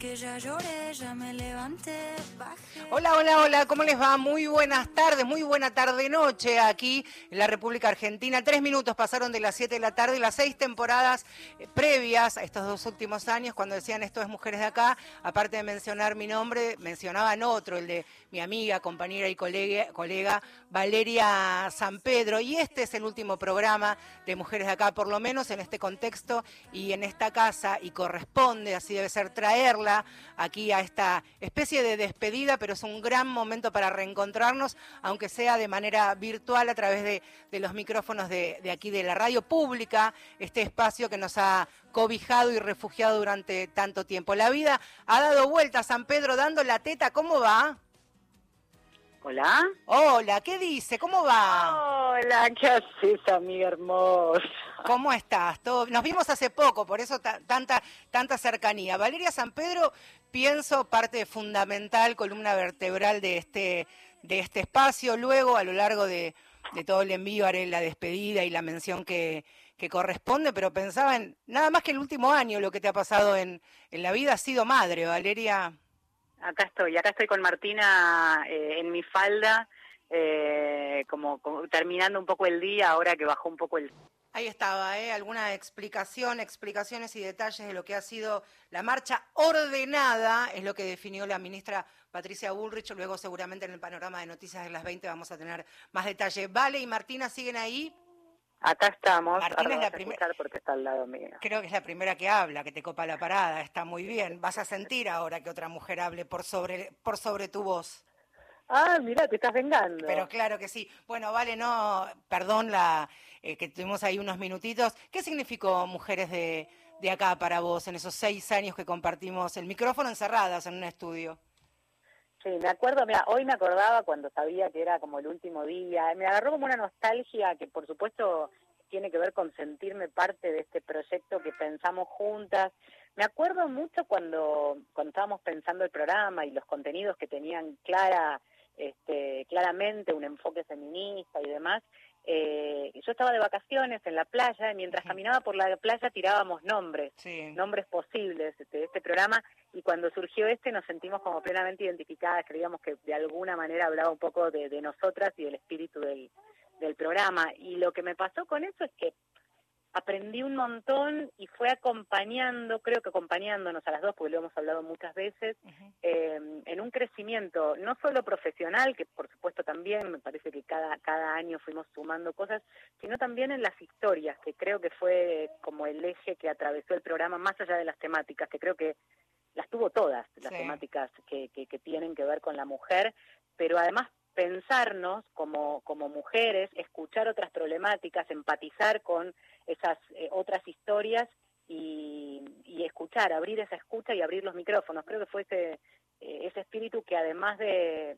que ya lloré, ya me levanté. Hola, hola, hola, ¿cómo les va? Muy buenas tardes, muy buena tarde-noche aquí en la República Argentina. Tres minutos pasaron de las siete de la tarde y las seis temporadas eh, previas a estos dos últimos años, cuando decían esto es Mujeres de Acá, aparte de mencionar mi nombre, mencionaban otro, el de mi amiga, compañera y colega, colega Valeria San Pedro. Y este es el último programa de Mujeres de Acá, por lo menos en este contexto y en esta casa, y corresponde, así debe ser, traerla aquí a esta especie de despedida, pero es un gran momento para reencontrarnos, aunque sea de manera virtual a través de, de los micrófonos de, de aquí de la radio pública, este espacio que nos ha cobijado y refugiado durante tanto tiempo. La vida ha dado vuelta, San Pedro dando la teta, ¿cómo va? Hola. Hola, ¿qué dice? ¿Cómo va? Hola, ¿qué haces, amiga hermosa? ¿Cómo estás? Nos vimos hace poco, por eso ta- tanta, tanta cercanía. Valeria San Pedro, pienso, parte fundamental, columna vertebral de este, de este espacio. Luego, a lo largo de, todo el envío, haré la despedida y la mención que, corresponde, pero pensaba en nada más que el último año, lo que te ha pasado en, la vida, has sido madre, Valeria. Acá estoy, acá estoy con Martina eh, en mi falda, eh, como terminando un poco el día, ahora que bajó un poco el... Ahí estaba, ¿eh? Alguna explicación, explicaciones y detalles de lo que ha sido la marcha ordenada, es lo que definió la ministra Patricia Bullrich. Luego, seguramente, en el panorama de noticias de las 20 vamos a tener más detalle. Vale y Martina siguen ahí. Acá estamos, Martina es la a primer- escuchar porque está al lado mío. Creo que es la primera que habla, que te copa la parada. Está muy bien. Vas a sentir ahora que otra mujer hable por sobre, por sobre tu voz. Ah, mira, te estás vengando. Pero claro que sí. Bueno, vale, no, perdón la eh, que tuvimos ahí unos minutitos. ¿Qué significó Mujeres de, de acá para vos en esos seis años que compartimos el micrófono encerradas en un estudio? Sí, me acuerdo, mira, hoy me acordaba cuando sabía que era como el último día, me agarró como una nostalgia que por supuesto tiene que ver con sentirme parte de este proyecto que pensamos juntas. Me acuerdo mucho cuando, cuando estábamos pensando el programa y los contenidos que tenían clara, este, claramente un enfoque feminista y demás. Eh, yo estaba de vacaciones en la playa y mientras caminaba por la playa tirábamos nombres Sí. nombres posibles de este programa y cuando surgió este nos sentimos como plenamente identificadas, creíamos que de alguna manera hablaba un poco de, de nosotras y del espíritu del, del programa. Y lo que me pasó con eso es que aprendí un montón y fue acompañando, creo que acompañándonos a las dos, porque lo hemos hablado muchas veces, eh, en un crecimiento no solo profesional, que por supuesto también me parece que cada, cada año fuimos sumando cosas, sino también en las historias, que creo que fue como el eje que atravesó el programa, más allá de las temáticas, que creo que las tuvo todas, las Sí. temáticas que, que, que tienen que ver con la mujer, pero además pensarnos como, como mujeres, escuchar otras problemáticas, empatizar con esas eh, otras historias y, escuchar, abrir esa escucha y abrir los micrófonos. Creo que fue ese, eh, ese espíritu que además de,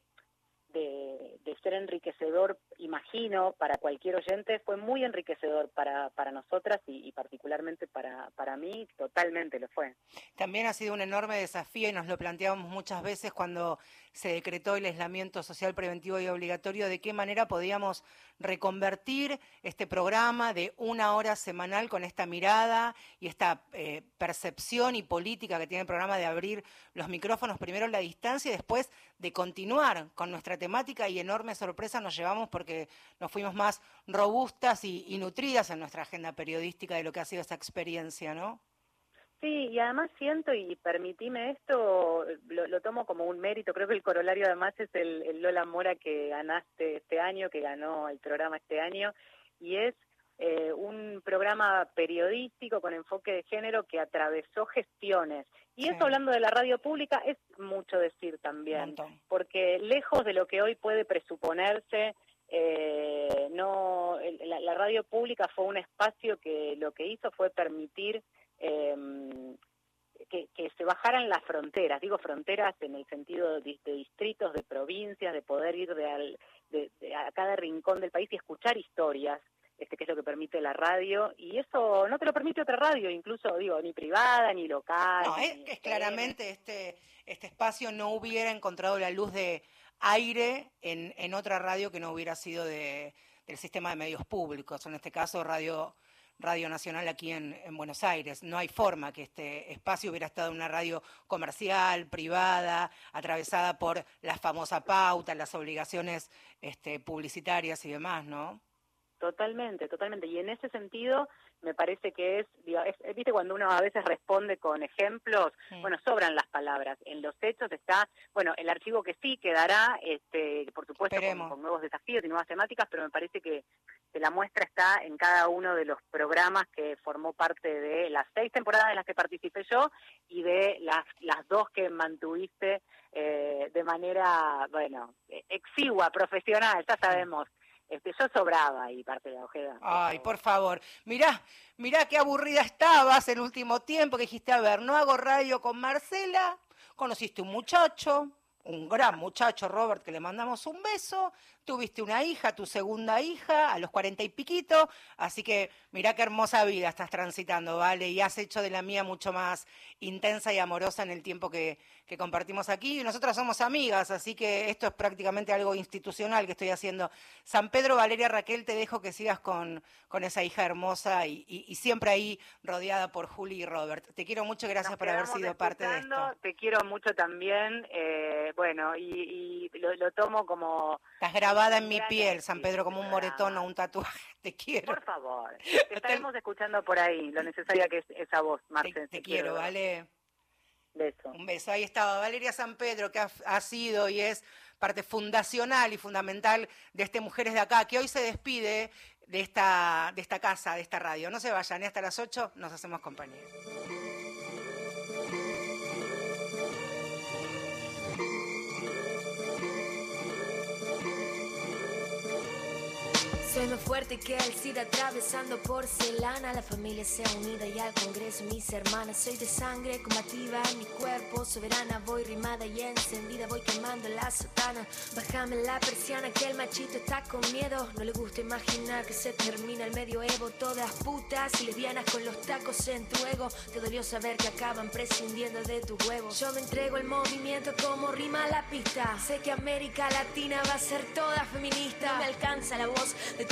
de, ser enriquecedor, imagino, para cualquier oyente, fue muy enriquecedor para, para nosotras y, y particularmente para, para mí, totalmente lo fue. También ha sido un enorme desafío y nos lo planteamos muchas veces cuando se decretó el aislamiento social preventivo y obligatorio, de qué manera podíamos reconvertir este programa de una hora semanal con esta mirada y esta eh, percepción y política que tiene el programa de abrir los micrófonos, primero la distancia y después de continuar con nuestra temática y enorme sorpresa nos llevamos porque nos fuimos más robustas y, y nutridas en nuestra agenda periodística de lo que ha sido esa experiencia, ¿no? Sí, y además siento, y permitime esto, lo, lo tomo como un mérito, creo que el corolario además es el, el Lola Mora que ganaste este año, que ganó el programa este año, y es eh, un programa periodístico con enfoque de género que atravesó gestiones. Y Sí. eso hablando de la radio pública es mucho decir también, porque lejos de lo que hoy puede presuponerse, eh, no la, la radio pública fue un espacio que lo que hizo fue permitir eh, que, que se bajaran las fronteras, digo fronteras en el sentido de, de distritos, de provincias, de poder ir de, al- de- de a cada rincón del país y escuchar historias, este, que es lo que permite la radio, y eso no te lo permite otra radio, incluso, digo, ni privada, ni local. No, es, es claramente este, este espacio no hubiera encontrado la luz de aire en, en otra radio que no hubiera sido de, del sistema de medios públicos, en este caso Radio, radio Nacional aquí en, en, Buenos Aires. No hay forma que este espacio hubiera estado en una radio comercial, privada, atravesada por la famosa pauta, las obligaciones este, publicitarias y demás, ¿no? Totalmente, totalmente. Y en ese sentido, me parece que es, digo, es, viste cuando uno a veces responde con ejemplos, sí. bueno, sobran las palabras. En los hechos está, bueno, el archivo que sí quedará, este, por supuesto, con, con, nuevos desafíos y nuevas temáticas, pero me parece que, que, la muestra está en cada uno de los programas que formó parte de las seis temporadas en las que participé yo y de las, las dos que mantuviste eh, de manera, bueno, exigua, profesional, ya sabemos. Este, yo sobraba ahí parte de la Ojeda. Ay, por favor. Mirá, mirá qué aburrida estabas el último tiempo que dijiste, a ver, no hago radio con Marcela, conociste un muchacho, un gran muchacho, Robert, que le mandamos un beso, tuviste una hija, tu segunda hija, a los cuarenta y piquito, así que mirá qué hermosa vida estás transitando, ¿vale? Y has hecho de la mía mucho más intensa y amorosa en el tiempo que, que compartimos aquí. Y nosotras somos amigas, así que esto es prácticamente algo institucional que estoy haciendo. San Pedro, Valeria, Raquel, te dejo que sigas con, con esa hija hermosa y, y, y, siempre ahí rodeada por Juli y Robert. Te quiero mucho, gracias Nos por haber sido parte de esto. Te quiero mucho también, eh, bueno, y, y lo, lo, tomo como... Estás grabada en mi piel, San Pedro, como un moretón o un tatuaje. Te quiero. Por favor, te estaremos escuchando por ahí, lo necesaria que es esa voz, Marce. Te, quiero, quiero, ¿vale? Beso. Un beso. Ahí estaba Valeria San Pedro, que ha, ha, sido y es parte fundacional y fundamental de este Mujeres de Acá, que hoy se despide de esta, de esta casa, de esta radio. No se vayan, ¿eh? hasta las 8 nos hacemos compañía. Soy más fuerte que el SIDA atravesando porcelana. La familia sea unida y al Congreso mis hermanas. Soy de sangre combativa mi cuerpo soberana. Voy rimada y encendida, voy quemando la sotana. Bájame la persiana que el machito está con miedo. No le gusta imaginar que se termina el medioevo. Todas putas y lesbianas con los tacos en tu ego. Te dolió saber que acaban prescindiendo de tu huevo. Yo me entrego el movimiento como rima la pista. Sé que América Latina va a ser toda feminista. Me alcanza la voz de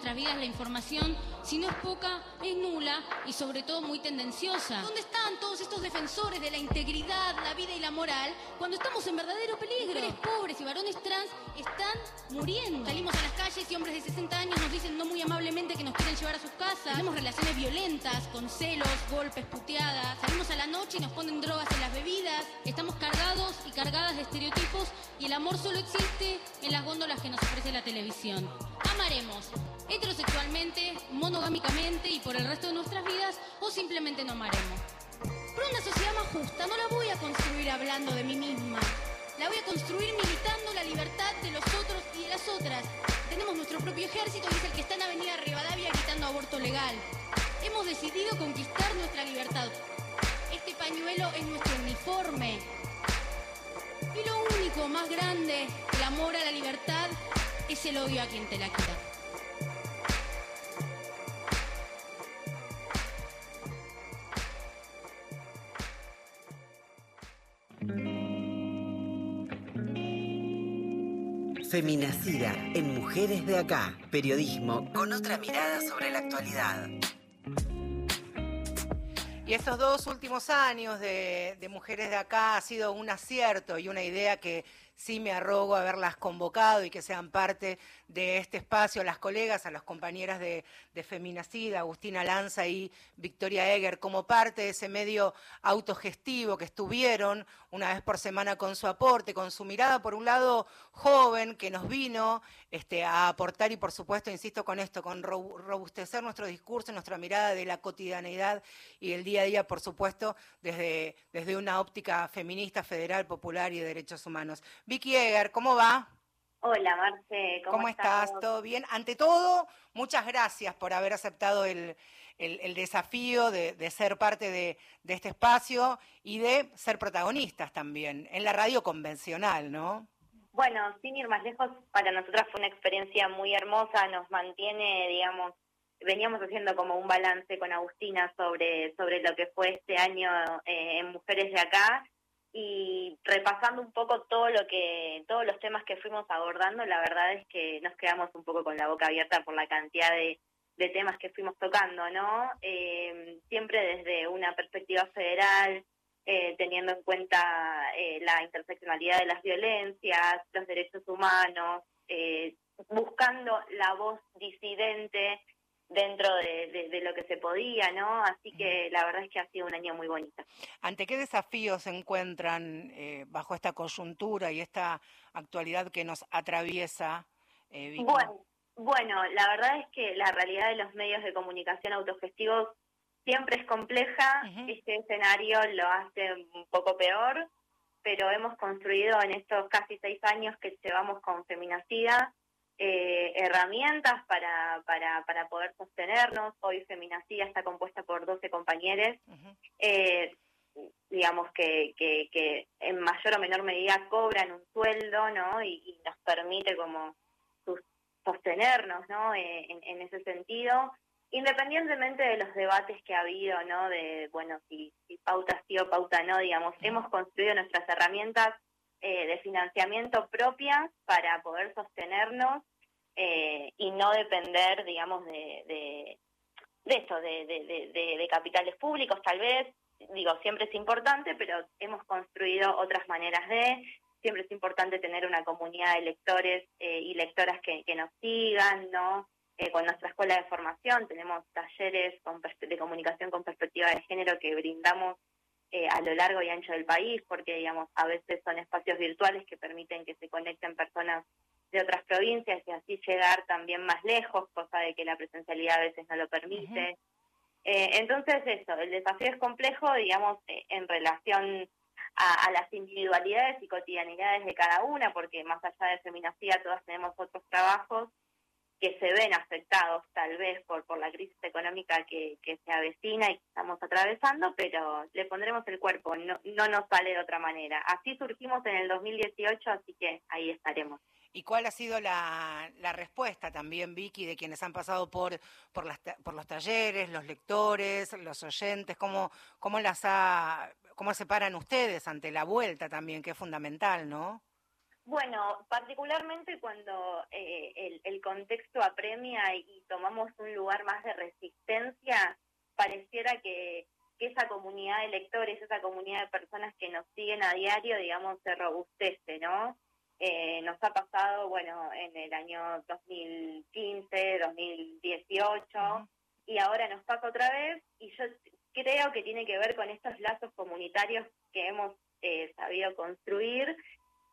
Nuestras vidas la información, si no es poca, es nula y sobre todo muy tendenciosa. ¿Dónde están todos estos defensores de la integridad, la vida y la moral cuando estamos en verdadero peligro? Mujeres pobres y varones trans están muriendo. Salimos a las calles y hombres de 60 años nos dicen no muy amablemente que nos quieren llevar a sus casas. Tenemos relaciones violentas, con celos, golpes, puteadas. Salimos a la noche y nos ponen drogas en las bebidas. Estamos cargados y cargadas de estereotipos y el amor solo existe en las góndolas que nos ofrece la televisión. Amaremos heterosexualmente, monogámicamente y por el resto de nuestras vidas o simplemente no amaremos. Pero una sociedad más justa no la voy a construir hablando de mí misma. La voy a construir militando la libertad de los otros y de las otras. Tenemos nuestro propio ejército y es el que está en Avenida Rivadavia gritando aborto legal. Hemos decidido conquistar nuestra libertad. Este pañuelo es nuestro uniforme. Y lo único más grande, el amor a la libertad, es el odio a quien te la quita. Feminacida en Mujeres de Acá. Periodismo con otra mirada sobre la actualidad. Y estos dos últimos años de, de Mujeres de Acá ha sido un acierto y una idea que sí me arrogo haberlas convocado y que sean parte de este espacio, a las colegas, a las compañeras de, de Feminacida, Agustina Lanza y Victoria Eger, como parte de ese medio autogestivo que estuvieron una vez por semana con su aporte, con su mirada, por un lado, joven, que nos vino este, a aportar y, por supuesto, insisto con esto, con robustecer nuestro discurso, nuestra mirada de la cotidianeidad y el día a día, por supuesto, desde, desde una óptica feminista, federal, popular y de derechos humanos. Vicky Eger, ¿cómo va? Hola, Marce, ¿cómo, ¿Cómo estás? ¿Todo bien? Ante todo, muchas gracias por haber aceptado el, el, el desafío de, de, ser parte de, de, este espacio y de ser protagonistas también en la radio convencional, ¿no? Bueno, sin ir más lejos, para nosotras fue una experiencia muy hermosa, nos mantiene, digamos, veníamos haciendo como un balance con Agustina sobre, sobre lo que fue este año eh, en Mujeres de Acá y repasando un poco todo lo que todos los temas que fuimos abordando la verdad es que nos quedamos un poco con la boca abierta por la cantidad de, temas que fuimos tocando no eh, siempre desde una perspectiva federal eh, teniendo en cuenta eh, la interseccionalidad de las violencias los derechos humanos buscando la voz disidente dentro de, de, de, lo que se podía, ¿no? Así que la verdad es que ha sido un año muy bonito. ¿Ante qué desafíos se encuentran eh, bajo esta coyuntura y esta actualidad que nos atraviesa? Eh, bueno, bueno, la verdad es que la realidad de los medios de comunicación autogestivos siempre es compleja. Uh -huh. Este escenario lo hace un poco peor, pero hemos construido en estos casi seis años que llevamos con Feminacida eh, herramientas para, para, para poder sostenernos. Hoy Feminacía está compuesta por 12 compañeros, uh -huh. eh, digamos que, que, que, en mayor o menor medida cobran un sueldo, ¿no? Y, y nos permite como sostenernos, ¿no? Eh, en, en, ese sentido, independientemente de los debates que ha habido, ¿no? De, bueno, si, si pauta sí o pauta no, digamos, hemos construido nuestras herramientas eh, de financiamiento propias para poder sostenernos eh, y no depender, digamos, de, de, de esto, de, de, de, capitales públicos, tal vez. Digo, siempre es importante, pero hemos construido otras maneras de. Siempre es importante tener una comunidad de lectores eh, y lectoras que, nos sigan, ¿no? Eh, con nuestra escuela de formación tenemos talleres de comunicación con perspectiva de género que brindamos eh, a lo largo y ancho del país, porque digamos a veces son espacios virtuales que permiten que se conecten personas de otras provincias y así llegar también más lejos, cosa de que la presencialidad a veces no lo permite. Uh -huh. eh, entonces eso, el desafío es complejo, digamos, eh, en relación a, a, las individualidades y cotidianidades de cada una, porque más allá de feminacía todas tenemos otros trabajos que se ven afectados tal vez por, por la crisis económica que, que se avecina y que estamos atravesando, pero le pondremos el cuerpo, no, no nos sale de otra manera. Así surgimos en el 2018, así que ahí estaremos. ¿Y cuál ha sido la, respuesta también, Vicky, de quienes han pasado por, los talleres, los lectores, los oyentes? ¿Cómo, cómo, las ha, ¿Cómo se paran ustedes ante la vuelta también, que es fundamental, no? Bueno, particularmente cuando eh, el, contexto apremia y tomamos un lugar más de resistencia, pareciera que, esa comunidad de lectores, esa comunidad de personas que nos siguen a diario, digamos, se robustece, ¿no? Eh, nos ha pasado, bueno, en el año 2015, 2018, uh -huh. y ahora nos pasa otra vez, y yo creo que tiene que ver con estos lazos comunitarios que hemos eh, sabido construir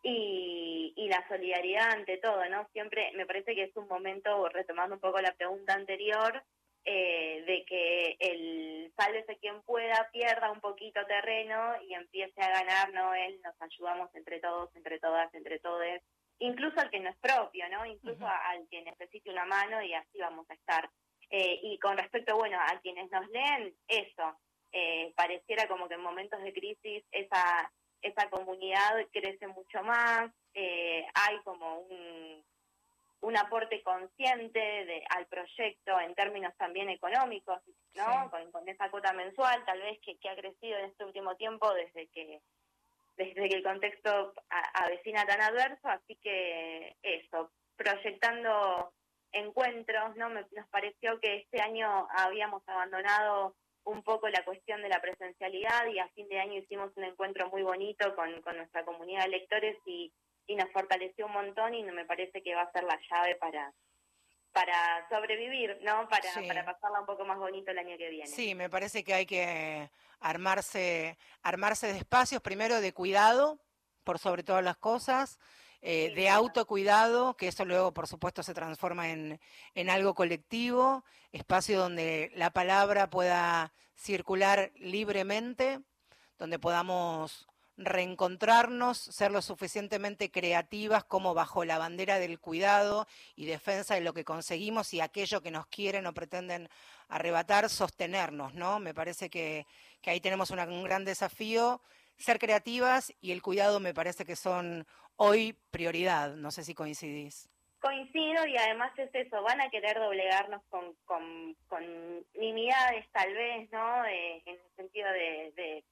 y, y, la solidaridad ante todo, ¿no? Siempre me parece que es un momento, retomando un poco la pregunta anterior, eh, de que el sálvese quien pueda pierda un poquito terreno y empiece a ganar, ¿no? Él nos ayudamos entre todos, entre todas, entre todos, incluso al que no es propio, ¿no? Incluso al que necesite una mano y así vamos a estar. Eh, y con respecto, bueno, a quienes nos leen, eso, eh, pareciera como que en momentos de crisis esa, esa comunidad crece mucho más, hay como un un aporte consciente de, al proyecto en términos también económicos, ¿no? Con, esa cuota mensual, tal vez que, ha crecido en este último tiempo desde que desde que el contexto avecina tan adverso, así que eso, proyectando encuentros, ¿no? nos pareció que este año habíamos abandonado un poco la cuestión de la presencialidad y a fin de año hicimos un encuentro muy bonito con, con nuestra comunidad de lectores y y nos fortaleció un montón y me parece que va a ser la llave para para sobrevivir, ¿no? Para, para pasarla un poco más bonito el año que viene. Sí, me parece que hay que armarse, armarse de espacios, primero de cuidado, por sobre todas las cosas, eh, de autocuidado, que eso luego, por supuesto, se transforma en, en algo colectivo, espacio donde la palabra pueda circular libremente, donde podamos reencontrarnos, ser lo suficientemente creativas como bajo la bandera del cuidado y defensa de lo que conseguimos y aquello que nos quieren o pretenden arrebatar, sostenernos, ¿no? Me parece que, ahí tenemos un gran desafío, ser creativas y el cuidado me parece que son hoy prioridad, no sé si coincidís. Coincido y además es eso, van a querer doblegarnos con, con, con tal vez, ¿no? Eh, en el sentido de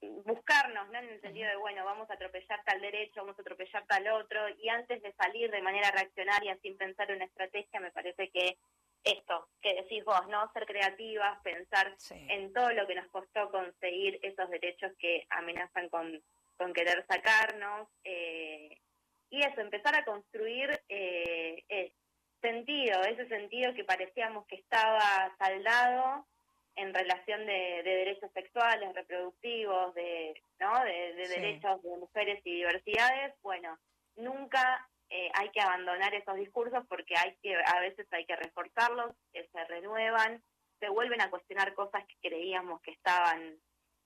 buscarnos, ¿no? En el sentido de, bueno, vamos a atropellar tal derecho, vamos a atropellar tal otro, y antes de salir de manera reaccionaria sin pensar una estrategia, me parece que esto que decís vos, ¿no? Ser creativas, pensar en todo lo que nos costó conseguir esos derechos que amenazan con, con querer sacarnos, eh, y eso, empezar a construir eh, sentido, ese sentido que parecíamos que estaba saldado, en relación de, derechos sexuales, reproductivos, de, ¿no? de, derechos de mujeres y diversidades, bueno, nunca eh, hay que abandonar esos discursos porque hay que a veces hay que reforzarlos, se renuevan, se vuelven a cuestionar cosas que creíamos que estaban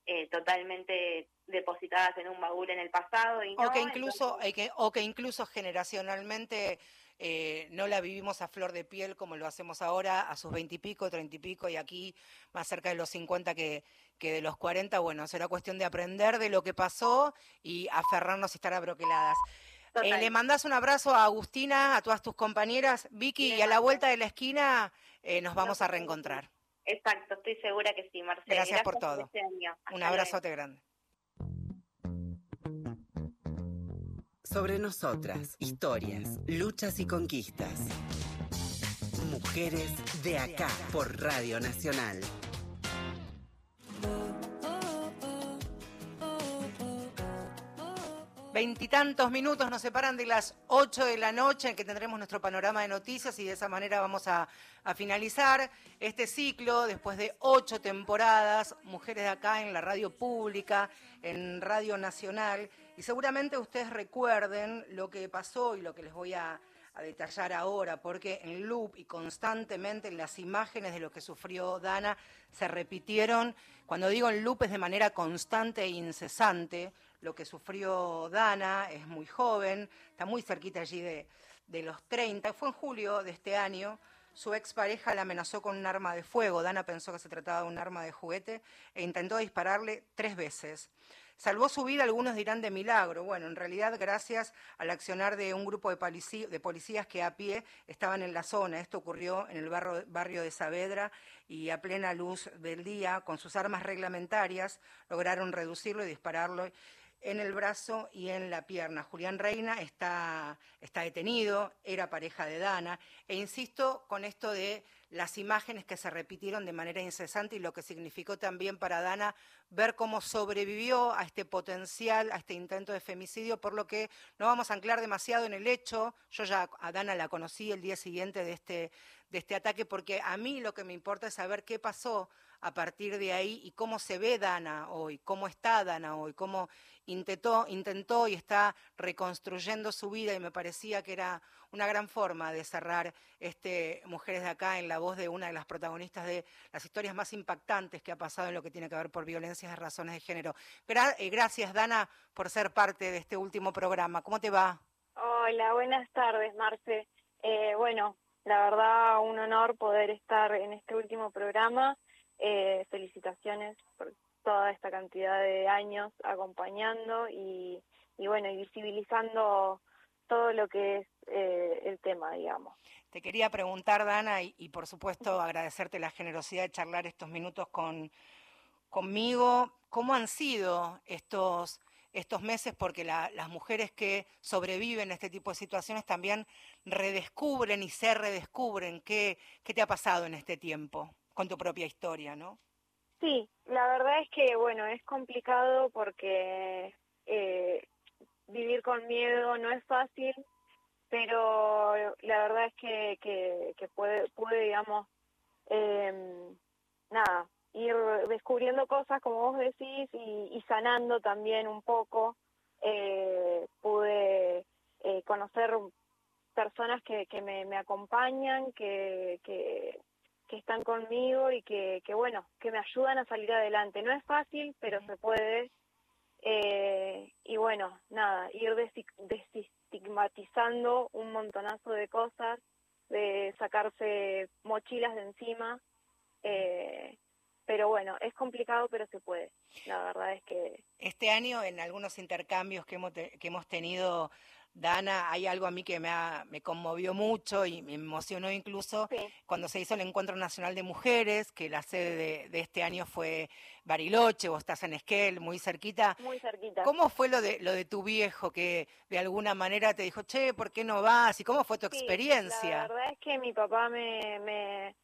eh, totalmente depositadas en un baúl en el pasado y o que incluso o que incluso generacionalmente eh, no la vivimos a flor de piel como lo hacemos ahora, a sus veintipico, treinta y pico, y aquí más cerca de los cincuenta que, que, de los cuarenta. Bueno, será cuestión de aprender de lo que pasó y aferrarnos y estar abroqueladas. Eh, le mandás un abrazo a Agustina, a todas tus compañeras, Vicky, y a la vuelta de la esquina eh, nos vamos a reencontrar. Exacto, estoy segura que sí, Marcela. Gracias, por todo. Este un abrazote grande. Sobre nosotras, historias, luchas y conquistas. Mujeres de acá por Radio Nacional. Veintitantos minutos nos separan de las ocho de la noche en que tendremos nuestro panorama de noticias y de esa manera vamos a, finalizar este ciclo después de ocho temporadas, Mujeres de acá en la radio pública, en Radio Nacional. Y seguramente ustedes recuerden lo que pasó y lo que les voy a, detallar ahora, porque en loop y constantemente las imágenes de lo que sufrió Dana se repitieron. Cuando digo en loop es de manera constante e incesante. Lo que sufrió Dana es muy joven, está muy cerquita allí de, de los 30. Fue en julio de este año. Su expareja la amenazó con un arma de fuego. Dana pensó que se trataba de un arma de juguete e intentó dispararle tres veces. Salvó su vida, algunos dirán de milagro. Bueno, en realidad gracias al accionar de un grupo de, policías que a pie estaban en la zona. Esto ocurrió en el barrio de Saavedra y a plena luz del día, con sus armas reglamentarias, lograron reducirlo y dispararlo en el brazo y en la pierna. Julián Reina está, está detenido, era pareja de Dana, e insisto con esto de las imágenes que se repitieron de manera incesante y lo que significó también para Dana ver cómo sobrevivió a este potencial, a este intento de femicidio, por lo que no vamos a anclar demasiado en el hecho. Yo ya a Dana la conocí el día siguiente de este, de este ataque, porque a mí lo que me importa es saber qué pasó a partir de ahí y cómo se ve Dana hoy, cómo está Dana hoy, cómo intentó, intentó y está reconstruyendo su vida y me parecía que era una gran forma de cerrar este Mujeres de Acá en la voz de una de las protagonistas de las historias más impactantes que ha pasado en lo que tiene que ver por violencias de razones de género. Eh, gracias, Dana, por ser parte de este último programa. ¿Cómo te va? Hola, buenas tardes, Marce. Eh, bueno, la verdad, un honor poder estar en este último programa. Eh, felicitaciones por toda esta cantidad de años acompañando y, y bueno, y visibilizando todo lo que es eh, el tema, digamos. Te quería preguntar, Dana, y, por supuesto agradecerte la generosidad de charlar estos minutos con, conmigo. ¿Cómo han sido estos, estos meses? Porque las mujeres que sobreviven a este tipo de situaciones también redescubren y se redescubren. ¿Qué, qué te ha pasado en este tiempo con tu propia historia, no? Sí, la verdad es que, bueno, es complicado porque eh, vivir con miedo no es fácil, pero la verdad es que, que, pude, digamos, em, nada, ir descubriendo cosas, como vos decís, y, sanando también un poco. Eh, pude eh, conocer personas que, que me, me acompañan, que, que, que están conmigo y que, que, bueno, que me ayudan a salir adelante. No es fácil, pero se puede. Eh, y bueno, nada, ir desestigmatizando un montonazo de cosas, de sacarse mochilas de encima. Eh, pero bueno, es complicado, pero se puede. La verdad es que... Este año, en algunos intercambios que hemos, que hemos tenido Dana, hay algo a mí que me, me conmovió mucho y me emocionó incluso cuando se hizo el Encuentro Nacional de Mujeres, que la sede de, este año fue Bariloche, vos estás en Esquel, muy cerquita. Muy cerquita. ¿Cómo fue lo de, lo de tu viejo que de alguna manera te dijo, che, ¿por qué no vas? ¿Y cómo fue tu experiencia? La verdad es que mi papá me, me,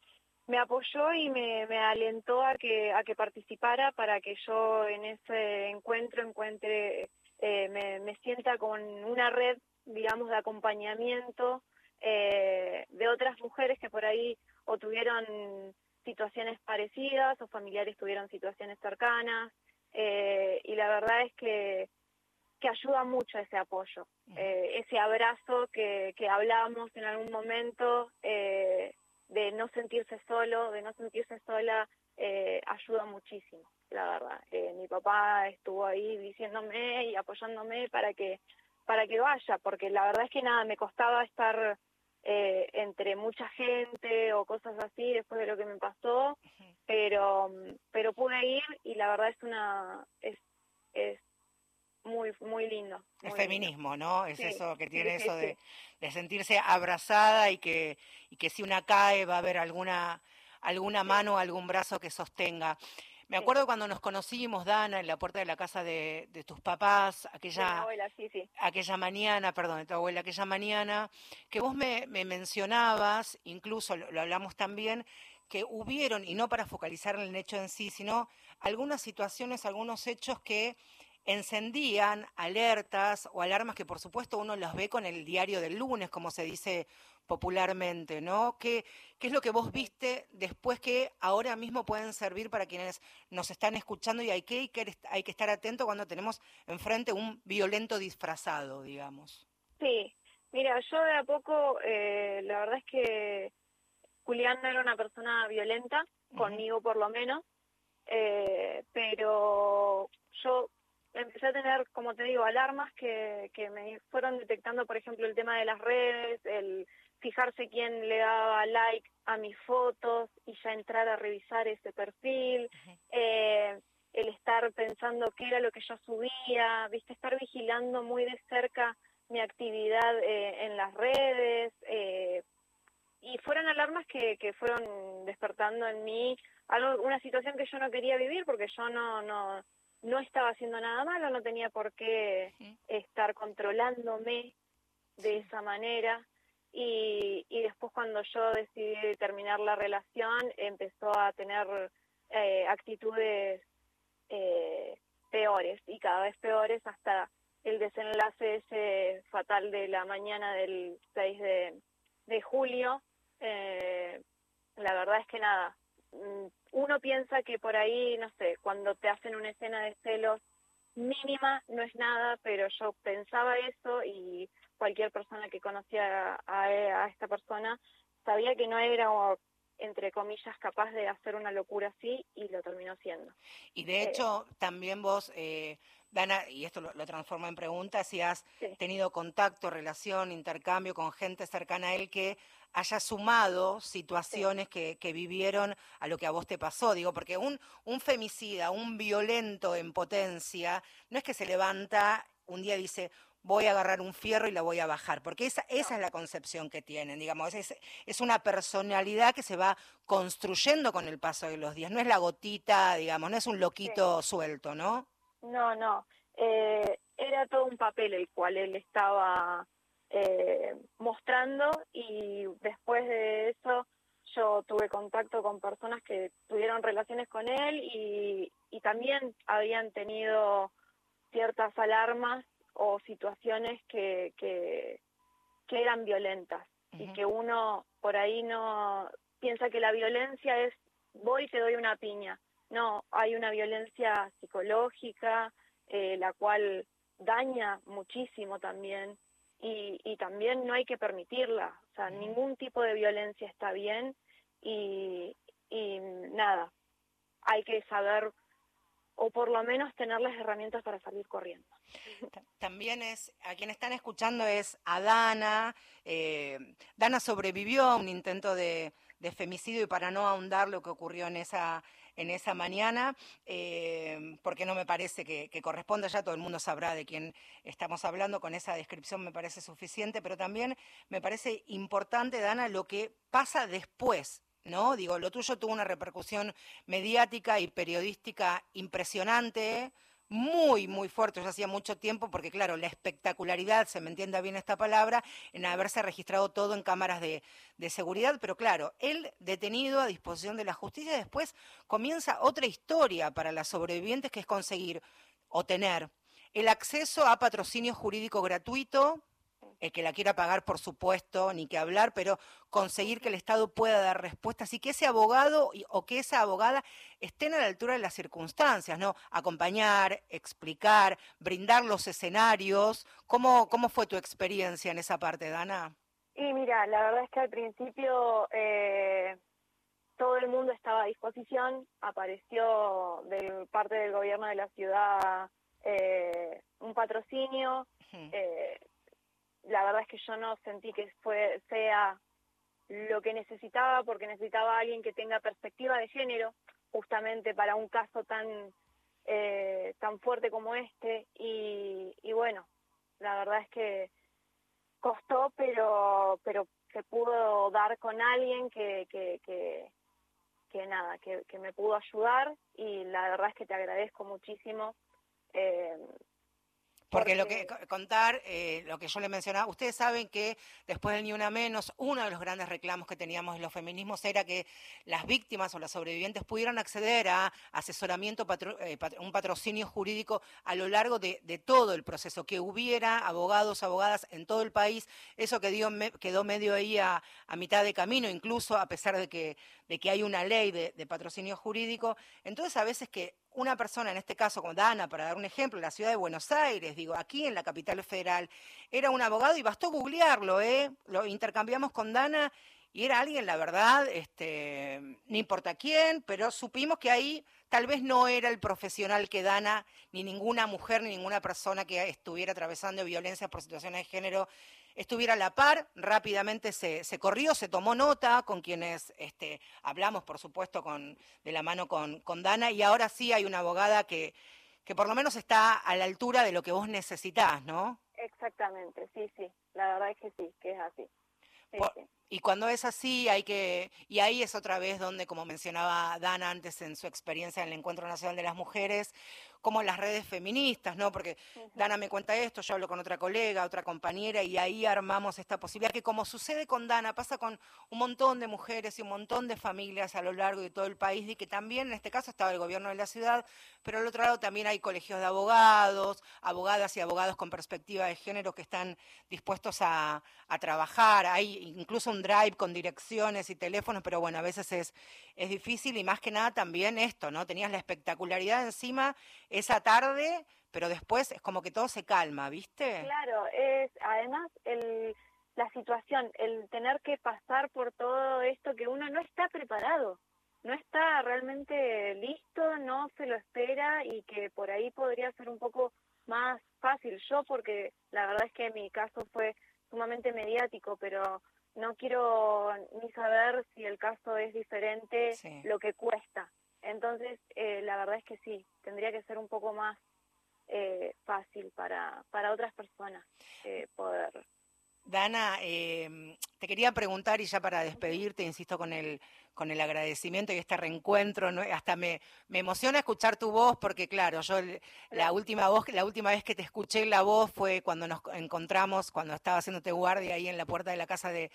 me apoyó y me, me alentó a que, a que participara para que yo en ese encuentro encuentre eh, me, me, sienta con una red, digamos, de acompañamiento eh, de otras mujeres que por ahí o tuvieron situaciones parecidas o familiares tuvieron situaciones cercanas eh, y la verdad es que, que ayuda mucho ese apoyo, ese abrazo que, que hablábamos en algún momento de no sentirse solo, de no sentirse sola, ayuda muchísimo la verdad. Eh, mi papá estuvo ahí diciéndome y apoyándome para que para que vaya, porque la verdad es que nada, me costaba estar eh, entre mucha gente o cosas así después de lo que me pasó, pero pero pude ir y la verdad es una es es muy muy lindo. el feminismo, ¿no? Es eso que tiene eso de, de sentirse abrazada y que y que si una cae va a haber alguna alguna mano, algún brazo que sostenga. Me acuerdo cuando nos conocimos, Dana, en la puerta de la casa de, tus papás, aquella, aquella mañana, perdón, de tu abuela, aquella mañana, que vos me, mencionabas, incluso lo, hablamos también, que hubieron, y no para focalizar en el hecho en sí, sino algunas situaciones, algunos hechos que encendían alertas o alarmas que por supuesto uno las ve con el diario del lunes, como se dice popularmente, ¿no? ¿Qué, ¿Qué es lo que vos viste después que ahora mismo pueden servir para quienes nos están escuchando y hay que, hay que estar atento cuando tenemos enfrente un violento disfrazado, digamos? Sí, mira, yo de a poco, eh, la verdad es que Julián no era una persona violenta, conmigo por lo menos, eh, pero yo empecé a tener, como te digo, alarmas que, que me fueron detectando, por ejemplo, el tema de las redes, el fijarse quién le daba like a mis fotos y ya entrar a revisar ese perfil, eh, el estar pensando qué era lo que yo subía, viste, estar vigilando muy de cerca mi actividad eh, en las redes, eh, y fueron alarmas que, que fueron despertando en mí algo, una situación que yo no quería vivir porque yo no, no, no estaba haciendo nada malo, no tenía por qué estar controlándome de esa manera. Y, y después cuando yo decidí terminar la relación, empezó a tener eh, actitudes eh, peores y cada vez peores hasta el desenlace ese fatal de la mañana del 6 de, de julio. Eh, la verdad es que nada, uno piensa que por ahí, no sé, cuando te hacen una escena de celos mínima no es nada, pero yo pensaba eso y cualquier persona que conocía a, esta persona sabía que no era entre comillas, capaz de hacer una locura así y lo terminó siendo. Y de eh, hecho, también vos, eh, Dana, y esto lo, lo transforma en pregunta, si has tenido contacto, relación, intercambio con gente cercana a él que haya sumado situaciones que, vivieron a lo que a vos te pasó. Digo, porque un, un femicida, un violento en potencia, no es que se levanta un día y dice, voy a agarrar un fierro y la voy a bajar, porque esa, esa es la concepción que tienen, digamos, es, es una personalidad que se va construyendo con el paso de los días, no es la gotita, digamos, no es un loquito suelto, ¿no? No, no, eh, era todo un papel el cual él estaba eh, mostrando y después de eso yo tuve contacto con personas que tuvieron relaciones con él y, y también habían tenido ciertas alarmas o situaciones que, que, eran violentas y que uno por ahí no piensa que la violencia es voy y te doy una piña. No, hay una violencia psicológica, eh, la cual daña muchísimo también y, y también no hay que permitirla. O sea, ningún tipo de violencia está bien y, y nada, hay que saber o por lo menos tener las herramientas para salir corriendo. También es, a quien están escuchando es a Dana. Eh, Dana sobrevivió a un intento de, femicidio y para no ahondar lo que ocurrió en esa, en esa mañana, eh, porque no me parece que, que, corresponda, ya todo el mundo sabrá de quién estamos hablando, con esa descripción me parece suficiente, pero también me parece importante, Dana, lo que pasa después ¿no? Digo, lo tuyo tuvo una repercusión mediática y periodística impresionante, muy, muy fuerte, ya hacía mucho tiempo, porque claro, la espectacularidad, se me entienda bien esta palabra, en haberse registrado todo en cámaras de, de seguridad, pero claro, él detenido a disposición de la justicia, después comienza otra historia para las sobrevivientes, que es conseguir o tener el acceso a patrocinio jurídico gratuito, el que la quiera pagar, por supuesto, ni que hablar, pero conseguir que el Estado pueda dar respuestas y que ese abogado o que esa abogada estén a la altura de las circunstancias, ¿no? Acompañar, explicar, brindar los escenarios. ¿Cómo, cómo fue tu experiencia en esa parte, Dana? Y mira, la verdad es que al principio eh, todo el mundo estaba a disposición, apareció de parte del gobierno de la ciudad eh, un patrocinio, la verdad es que yo no sentí que fue, sea lo que necesitaba porque necesitaba a alguien que tenga perspectiva de género justamente para un caso tan eh, tan fuerte como este. Y, bueno la verdad es que costó pero pero se pudo dar con alguien que que, que, que nada que, que me pudo ayudar. Y la verdad es que te agradezco muchísimo eh, porque, lo que contar, eh, lo que yo le mencionaba, ustedes saben que después del Ni Una Menos, uno de los grandes reclamos que teníamos en los feminismos era que las víctimas o las sobrevivientes pudieran acceder a asesoramiento, eh, un patrocinio jurídico a lo largo de, todo el proceso, que hubiera abogados, abogadas en todo el país. Eso que quedó medio ahí a, mitad de camino, incluso a pesar de que, de que hay una ley de, de patrocinio jurídico. Entonces, a veces que una persona, en este caso como Dana, para dar un ejemplo, en la ciudad de Buenos Aires, digo, aquí en la capital federal, era un abogado y bastó googlearlo, ¿eh? Lo intercambiamos con Dana y era alguien, la verdad, este, no importa quién, pero supimos que ahí tal vez no era el profesional que Dana, ni ninguna mujer, ni ninguna persona que estuviera atravesando violencia por situaciones de género estuviera a la par, rápidamente se, se corrió, se tomó nota con quienes este, hablamos, por supuesto, con, de la mano con, con Dana, y ahora sí hay una abogada que, que por lo menos está a la altura de lo que vos necesitás, ¿no? Exactamente, sí, sí, la verdad es que sí, que es así. Y cuando es así, hay que. Y ahí es otra vez donde, como mencionaba Dana antes en su experiencia en el Encuentro Nacional de las Mujeres, como las redes feministas, ¿no? Porque Dana me cuenta esto, yo hablo con otra colega, otra compañera, y ahí armamos esta posibilidad que, como sucede con Dana, pasa con un montón de mujeres y un montón de familias a lo largo de todo el país, y que también en este caso estaba el gobierno de la ciudad, pero al otro lado también hay colegios de abogados, abogadas y abogados con perspectiva de género que están dispuestos a, a trabajar. Hay incluso un un drive con direcciones y teléfonos, pero bueno, a veces es, es difícil y más que nada también esto, ¿no? Tenías la espectacularidad encima esa tarde, pero después es como que todo se calma, ¿viste? Claro, es además el, la situación, el tener que pasar por todo esto que uno no está preparado, no está realmente listo, no se lo espera y que por ahí podría ser un poco más fácil. Yo, porque la verdad es que mi caso fue sumamente mediático, pero no quiero ni saber si el caso es diferente, lo que cuesta. Entonces, eh, la verdad es que sí, tendría que ser un poco más eh, fácil para, para otras personas eh, poder. Dana, eh, te quería preguntar y ya para despedirte, insisto con el, con el agradecimiento y este reencuentro, ¿no? hasta me, me emociona escuchar tu voz porque claro, yo la última voz, la última vez que te escuché la voz fue cuando nos encontramos, cuando estaba haciéndote guardia ahí en la puerta de la casa de,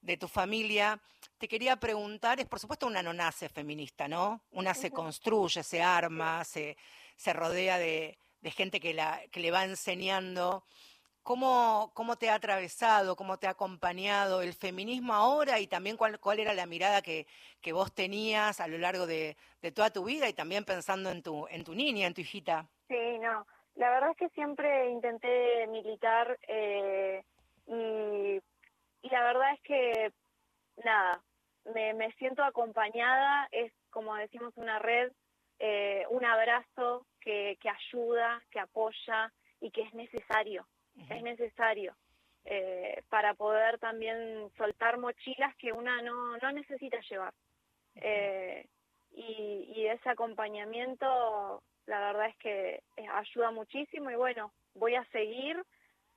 de tu familia. Te quería preguntar, es por supuesto una no nace feminista, ¿no? Una se construye, se arma, se, se rodea de, de gente que, la, que le va enseñando. ¿Cómo, ¿Cómo te ha atravesado, cómo te ha acompañado el feminismo ahora y también cuál, cuál era la mirada que, que vos tenías a lo largo de, de, toda tu vida y también pensando en tu, en tu niña, en tu hijita? Sí, no, la verdad es que siempre intenté militar eh, y, y, la verdad es que, nada, me, me siento acompañada, es como decimos una red, eh, un abrazo que, que ayuda, que apoya y que es necesario es necesario eh, para poder también soltar mochilas que una no, no necesita llevar. Eh, y, y, ese acompañamiento, la verdad es que eh, ayuda muchísimo y bueno, voy a seguir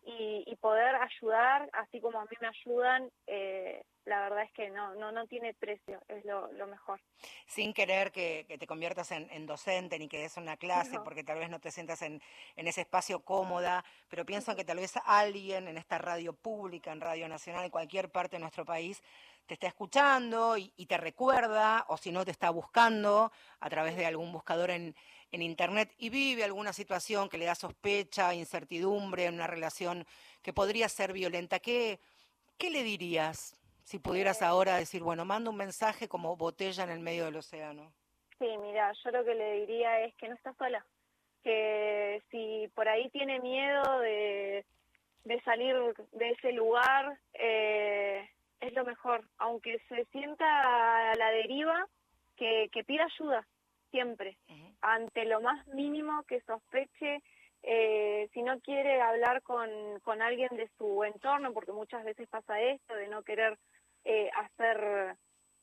y, y poder ayudar, así como a mí me ayudan, eh, la verdad es que no, no, no tiene precio, es lo, lo mejor. Sin querer que, que te conviertas en, en, docente ni que des una clase, no. porque tal vez no te sientas en, en, ese espacio cómoda, pero pienso que tal vez alguien en esta radio pública, en Radio Nacional, en cualquier parte de nuestro país, te está escuchando y, y te recuerda, o si no te está buscando a través de algún buscador en, en Internet y vive alguna situación que le da sospecha, incertidumbre en una relación que podría ser violenta, ¿qué, qué le dirías? si pudieras ahora decir, bueno, mando un mensaje como botella en el medio del océano. Sí, mira, yo lo que le diría es que no está sola, que si por ahí tiene miedo de, de salir de ese lugar, eh, es lo mejor, aunque se sienta a la deriva, que, que pida ayuda, siempre, uh -huh. ante lo más mínimo que sospeche, eh, si no quiere hablar con, con alguien de su entorno, porque muchas veces pasa esto, de no querer eh, hacer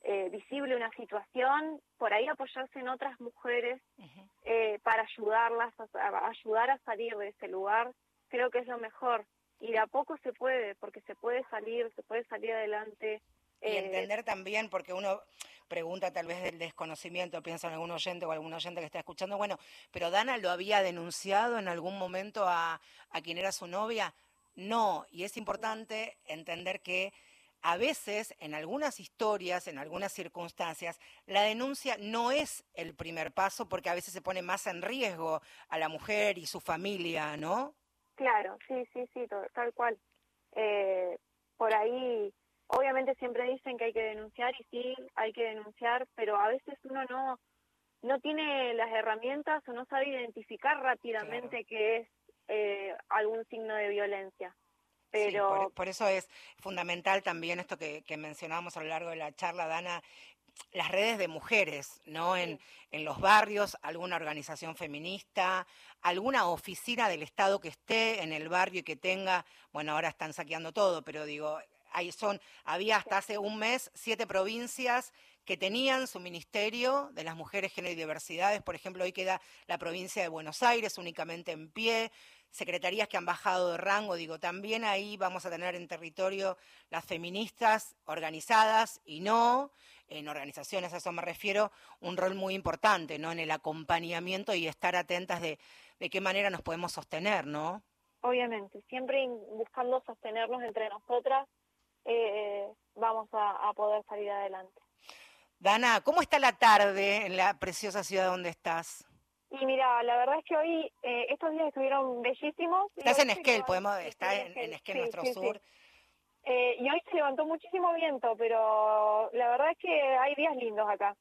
eh, visible una situación, por ahí apoyarse en otras mujeres uh -huh. eh, para ayudarlas, a, a, ayudar a salir de ese lugar, creo que es lo mejor. Y de a poco se puede, porque se puede salir, se puede salir adelante. Y entender también, porque uno pregunta tal vez del desconocimiento, piensa en algún oyente o algún oyente que está escuchando, bueno, pero Dana lo había denunciado en algún momento a, a quien era su novia. No, y es importante entender que a veces, en algunas historias, en algunas circunstancias, la denuncia no es el primer paso porque a veces se pone más en riesgo a la mujer y su familia, ¿no? Claro, sí, sí, sí, tal cual. Eh, por ahí, obviamente siempre dicen que hay que denunciar y sí, hay que denunciar, pero a veces uno no, no tiene las herramientas o no sabe identificar rápidamente claro. que es eh, algún signo de violencia. Pero... Sí, por, por, eso es fundamental también esto que, que, mencionábamos a lo largo de la charla, Dana, las redes de mujeres, ¿no? Sí. En, en los barrios, alguna organización feminista, alguna oficina del Estado que esté en el barrio y que tenga, bueno, ahora están saqueando todo, pero digo, ahí son, había hasta hace un mes siete provincias que tenían su ministerio de las mujeres, género y diversidades, por ejemplo, hoy queda la provincia de Buenos Aires únicamente en pie, secretarías que han bajado de rango, digo, también ahí vamos a tener en territorio las feministas organizadas y no, en organizaciones, a eso me refiero, un rol muy importante, ¿no? En el acompañamiento y estar atentas de, de qué manera nos podemos sostener, ¿no? Obviamente, siempre buscando sostenernos entre nosotras, eh, vamos a, a poder salir adelante. Dana, ¿cómo está la tarde en la preciosa ciudad donde estás? Y mira, la verdad es que hoy, eh, estos días estuvieron bellísimos. Estás en Esquel, podemos, está en, en Esquel, sí, nuestro sí, sur. Sí. Eh, y hoy se levantó muchísimo viento, pero la verdad es que hay días lindos acá.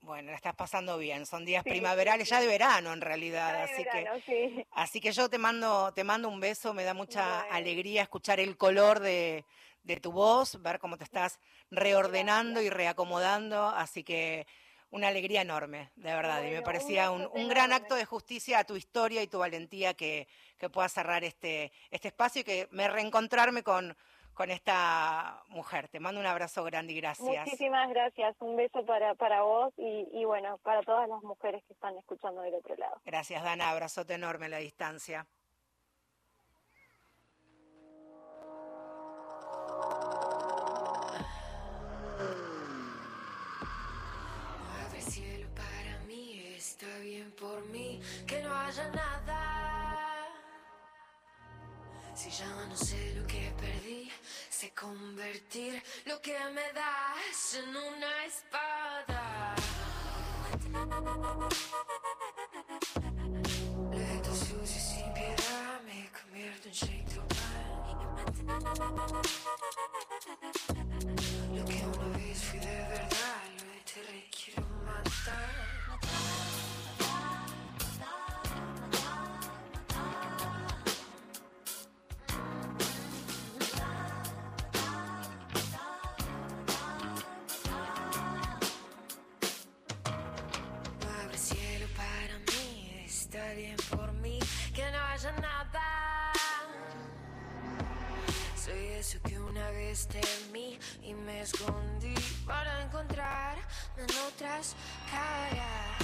Bueno, la estás pasando bien, son días primaverales, ya de verano en realidad, así que así que yo te mando te mando un beso, me da mucha alegría escuchar el color de, de tu voz, ver cómo te estás reordenando y reacomodando, así que una alegría enorme, de verdad, y me parecía un, un, gran acto de justicia a tu historia y tu valentía que, que puedas cerrar este, este espacio y que me reencontrarme con, con esta mujer. Te mando un abrazo grande y gracias. Muchísimas gracias. Un beso para, para vos y, y bueno, para todas las mujeres que están escuchando del otro lado. Gracias, Dana. Abrazote enorme a la distancia. Por mí, que no haya nada. Si ya no sé lo que perdí sé convertir lo que me das en una espada. Leto sucio sin piedad me convierto en Shake Lo que una vez fui de verdad, lo enterré, quiero matar. Una vez temí y me escondí para encontrar en otras caras.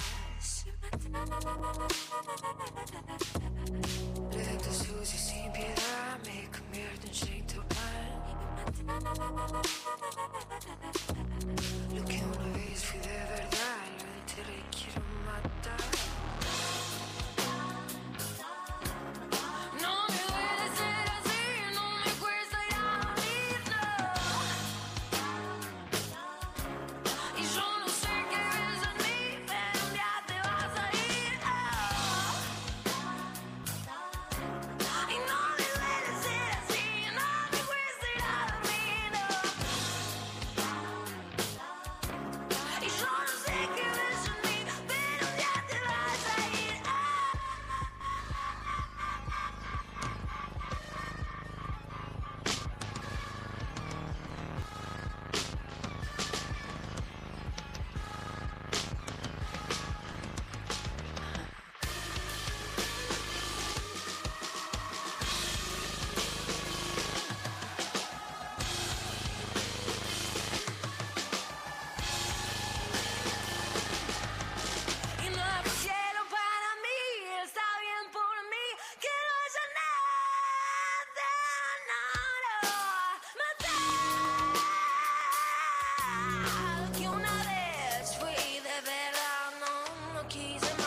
Al que una vez fui de verano no quise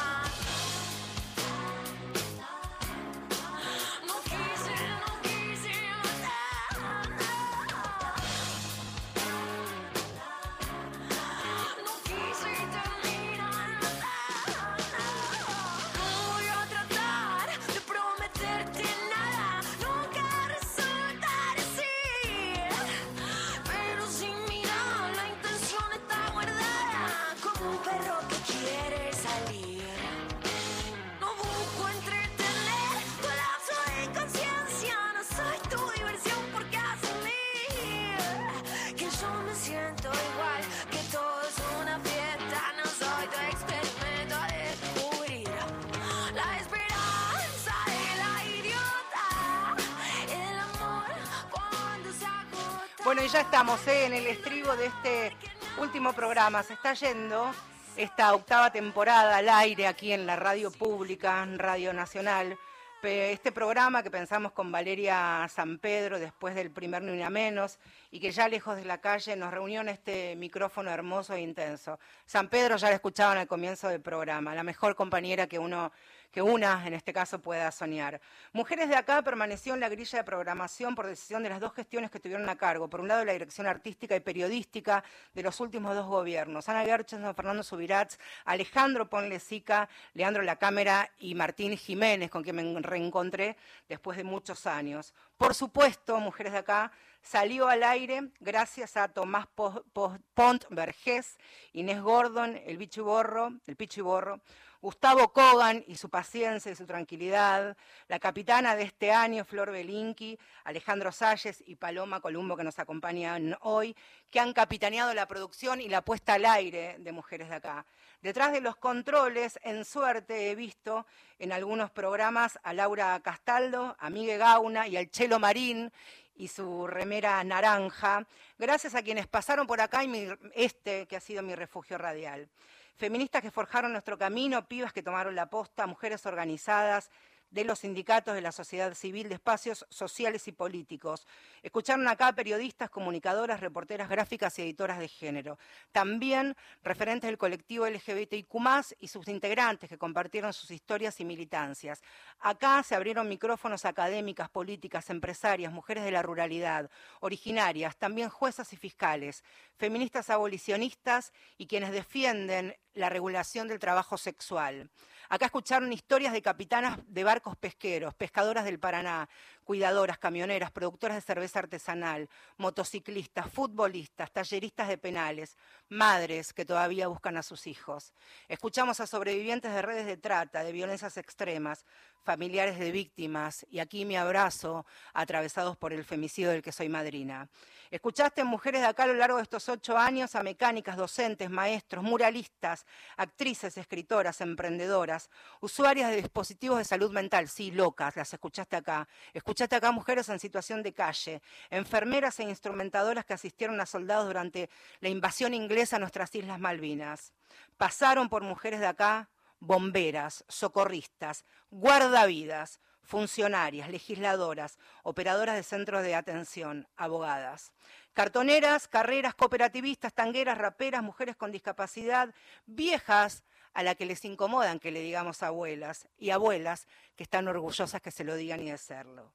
Bueno, y ya estamos ¿eh? en el estribo de este último programa. Se está yendo esta octava temporada al aire aquí en la radio pública, Radio Nacional. Este programa que pensamos con Valeria San Pedro después del primer Ni Una Menos y que ya lejos de la calle nos reunió en este micrófono hermoso e intenso. San Pedro ya la escuchaban al comienzo del programa, la mejor compañera que uno que una, en este caso, pueda soñar. Mujeres de acá permaneció en la grilla de programación por decisión de las dos gestiones que tuvieron a cargo. Por un lado, la dirección artística y periodística de los últimos dos gobiernos. Ana Gerchen, Fernando Subirats, Alejandro Ponlecica, Leandro La Cámara y Martín Jiménez, con quien me reencontré después de muchos años. Por supuesto, Mujeres de acá salió al aire gracias a Tomás Pont Vergés, Inés Gordon, el Bichiborro, el Pichiborro, Gustavo Kogan y su paciencia y su tranquilidad, la capitana de este año, Flor Belinqui, Alejandro Salles y Paloma Columbo, que nos acompañan hoy, que han capitaneado la producción y la puesta al aire de Mujeres de Acá. Detrás de los controles, en suerte, he visto en algunos programas a Laura Castaldo, a Miguel Gauna y al Chelo Marín y su remera naranja, gracias a quienes pasaron por acá y este que ha sido mi refugio radial feministas que forjaron nuestro camino, pibas que tomaron la posta, mujeres organizadas, de los sindicatos de la sociedad civil, de espacios sociales y políticos. Escucharon acá periodistas, comunicadoras, reporteras gráficas y editoras de género. También referentes del colectivo LGBTIQ y sus integrantes que compartieron sus historias y militancias. Acá se abrieron micrófonos académicas, políticas, empresarias, mujeres de la ruralidad, originarias, también juezas y fiscales, feministas abolicionistas y quienes defienden la regulación del trabajo sexual. Acá escucharon historias de capitanas de barcos pesqueros, pescadoras del Paraná, cuidadoras, camioneras, productoras de cerveza artesanal, motociclistas, futbolistas, talleristas de penales, madres que todavía buscan a sus hijos. Escuchamos a sobrevivientes de redes de trata, de violencias extremas, familiares de víctimas, y aquí mi abrazo, atravesados por el femicidio del que soy madrina. Escuchaste mujeres de acá a lo largo de estos ocho años a mecánicas, docentes, maestros, muralistas, actrices, escritoras, emprendedoras, usuarias de dispositivos de salud mental, sí, locas, las escuchaste acá. Acá mujeres en situación de calle, enfermeras e instrumentadoras que asistieron a soldados durante la invasión inglesa a nuestras Islas Malvinas. Pasaron por mujeres de acá bomberas, socorristas, guardavidas, funcionarias, legisladoras, operadoras de centros de atención, abogadas. Cartoneras, carreras, cooperativistas, tangueras, raperas, mujeres con discapacidad, viejas a las que les incomodan que le digamos abuelas y abuelas que están orgullosas que se lo digan y de serlo.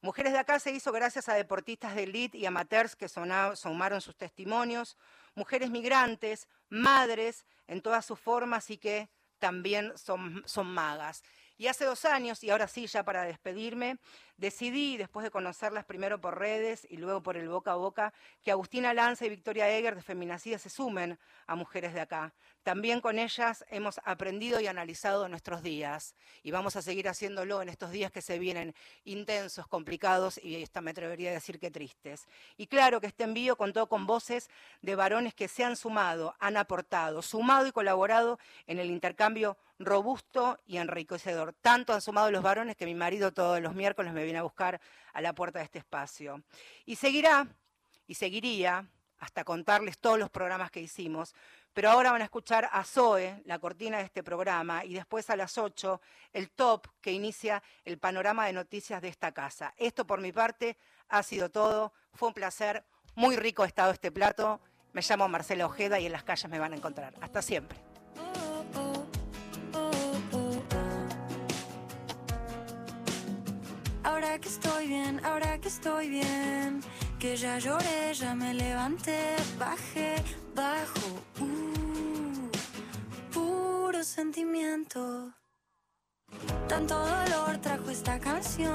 Mujeres de acá se hizo gracias a deportistas de elite y amateurs que sumaron sus testimonios, mujeres migrantes, madres en todas sus formas y que también son, son magas. Y hace dos años, y ahora sí, ya para despedirme, decidí, después de conocerlas primero por redes y luego por el boca a boca, que Agustina Lanza y Victoria Eger de Feminacida se sumen a Mujeres de Acá. También con ellas hemos aprendido y analizado nuestros días y vamos a seguir haciéndolo en estos días que se vienen intensos, complicados y esta me atrevería a decir que tristes. Y claro que este envío contó con voces de varones que se han sumado, han aportado, sumado y colaborado en el intercambio robusto y enriquecedor. Tanto han sumado los varones que mi marido todos los miércoles me viene a buscar a la puerta de este espacio. Y seguirá, y seguiría, hasta contarles todos los programas que hicimos, pero ahora van a escuchar a Zoe, la cortina de este programa, y después a las 8, el top que inicia el panorama de noticias de esta casa. Esto por mi parte ha sido todo. Fue un placer. Muy rico ha estado este plato. Me llamo Marcela Ojeda y en las calles me van a encontrar. Hasta siempre. Que estoy bien, ahora que estoy bien, que ya lloré, ya me levanté, bajé, bajo, uh, puro sentimiento. Tanto dolor trajo esta canción.